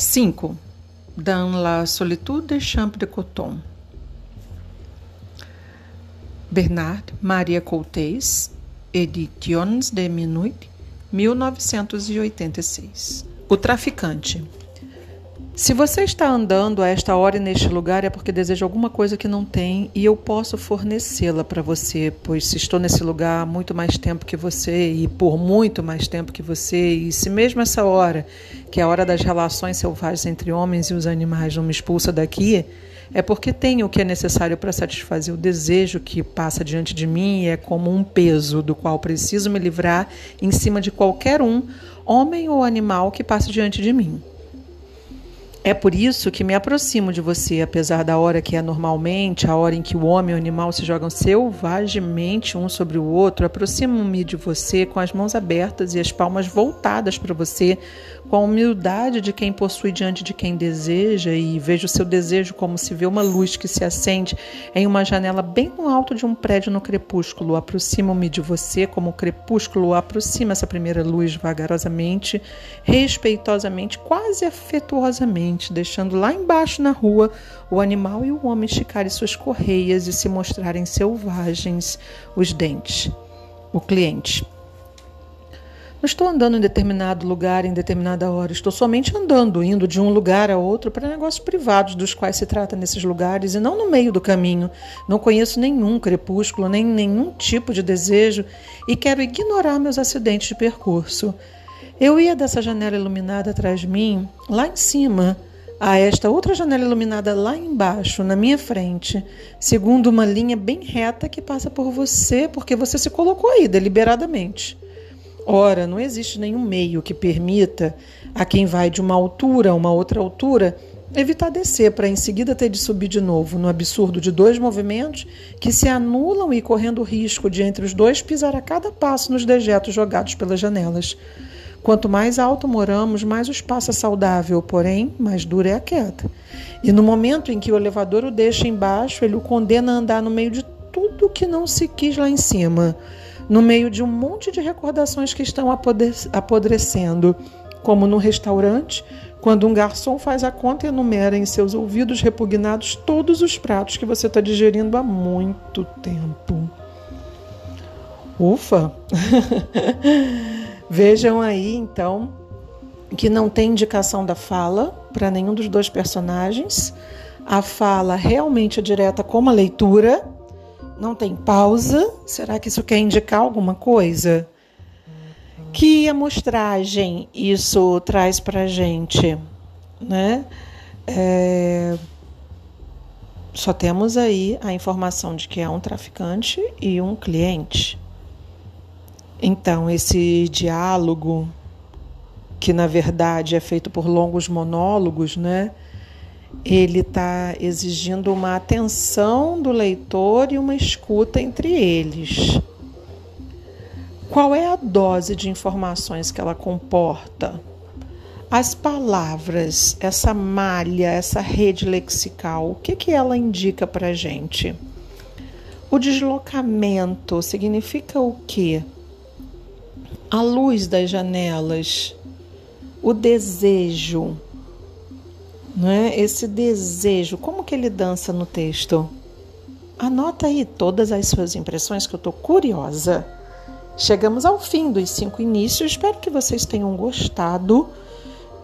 5. Dans la solitude des champs de coton. Bernard Maria Coutês, Editions de Minuit, 1986. O traficante. Se você está andando a esta hora e neste lugar é porque deseja alguma coisa que não tem e eu posso fornecê-la para você, pois se estou nesse lugar há muito mais tempo que você e por muito mais tempo que você, e se mesmo essa hora, que é a hora das relações selvagens entre homens e os animais, não me expulsa daqui, é porque tenho o que é necessário para satisfazer o desejo que passa diante de mim e é como um peso do qual preciso me livrar em cima de qualquer um, homem ou animal que passe diante de mim. É por isso que me aproximo de você, apesar da hora que é normalmente, a hora em que o homem e o animal se jogam selvagemente um sobre o outro. Aproximo-me de você com as mãos abertas e as palmas voltadas para você, com a humildade de quem possui diante de quem deseja, e vejo seu desejo como se vê uma luz que se acende em uma janela bem no alto de um prédio no crepúsculo. Aproximo-me de você como o crepúsculo aproxima essa primeira luz vagarosamente, respeitosamente, quase afetuosamente, deixando lá embaixo na rua o animal e o homem esticarem suas correias e se mostrarem selvagens os dentes. O cliente. Não estou andando em determinado lugar em determinada hora, estou somente andando, indo de um lugar a outro para negócios privados dos quais se trata nesses lugares e não no meio do caminho. Não conheço nenhum crepúsculo, nem nenhum tipo de desejo e quero ignorar meus acidentes de percurso. Eu ia dessa janela iluminada atrás de mim, lá em cima, a esta outra janela iluminada lá embaixo, na minha frente, segundo uma linha bem reta que passa por você, porque você se colocou aí deliberadamente. Ora, não existe nenhum meio que permita a quem vai de uma altura a uma outra altura evitar descer para em seguida ter de subir de novo, no absurdo de dois movimentos que se anulam e correndo o risco de entre os dois pisar a cada passo nos dejetos jogados pelas janelas. Quanto mais alto moramos, mais o espaço é saudável, porém, mais dura é a queda. E no momento em que o elevador o deixa embaixo, ele o condena a andar no meio de tudo que não se quis lá em cima no meio de um monte de recordações que estão apodrecendo, como no restaurante, quando um garçom faz a conta e enumera em seus ouvidos repugnados todos os pratos que você está digerindo há muito tempo. Ufa! Vejam aí, então, que não tem indicação da fala para nenhum dos dois personagens. A fala realmente é direta como a leitura não tem pausa. Será que isso quer indicar alguma coisa? Que amostragem isso traz para gente? Né? É... Só temos aí a informação de que é um traficante e um cliente. Então, esse diálogo, que na verdade é feito por longos monólogos, né? ele está exigindo uma atenção do leitor e uma escuta entre eles. Qual é a dose de informações que ela comporta? As palavras, essa malha, essa rede lexical, o que, que ela indica para a gente? O deslocamento significa o quê? A luz das janelas, o desejo, né? Esse desejo, como que ele dança no texto? Anota aí todas as suas impressões que eu estou curiosa. Chegamos ao fim dos cinco inícios. Espero que vocês tenham gostado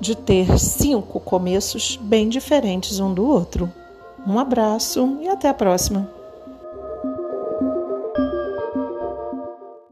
de ter cinco começos bem diferentes um do outro. Um abraço e até a próxima.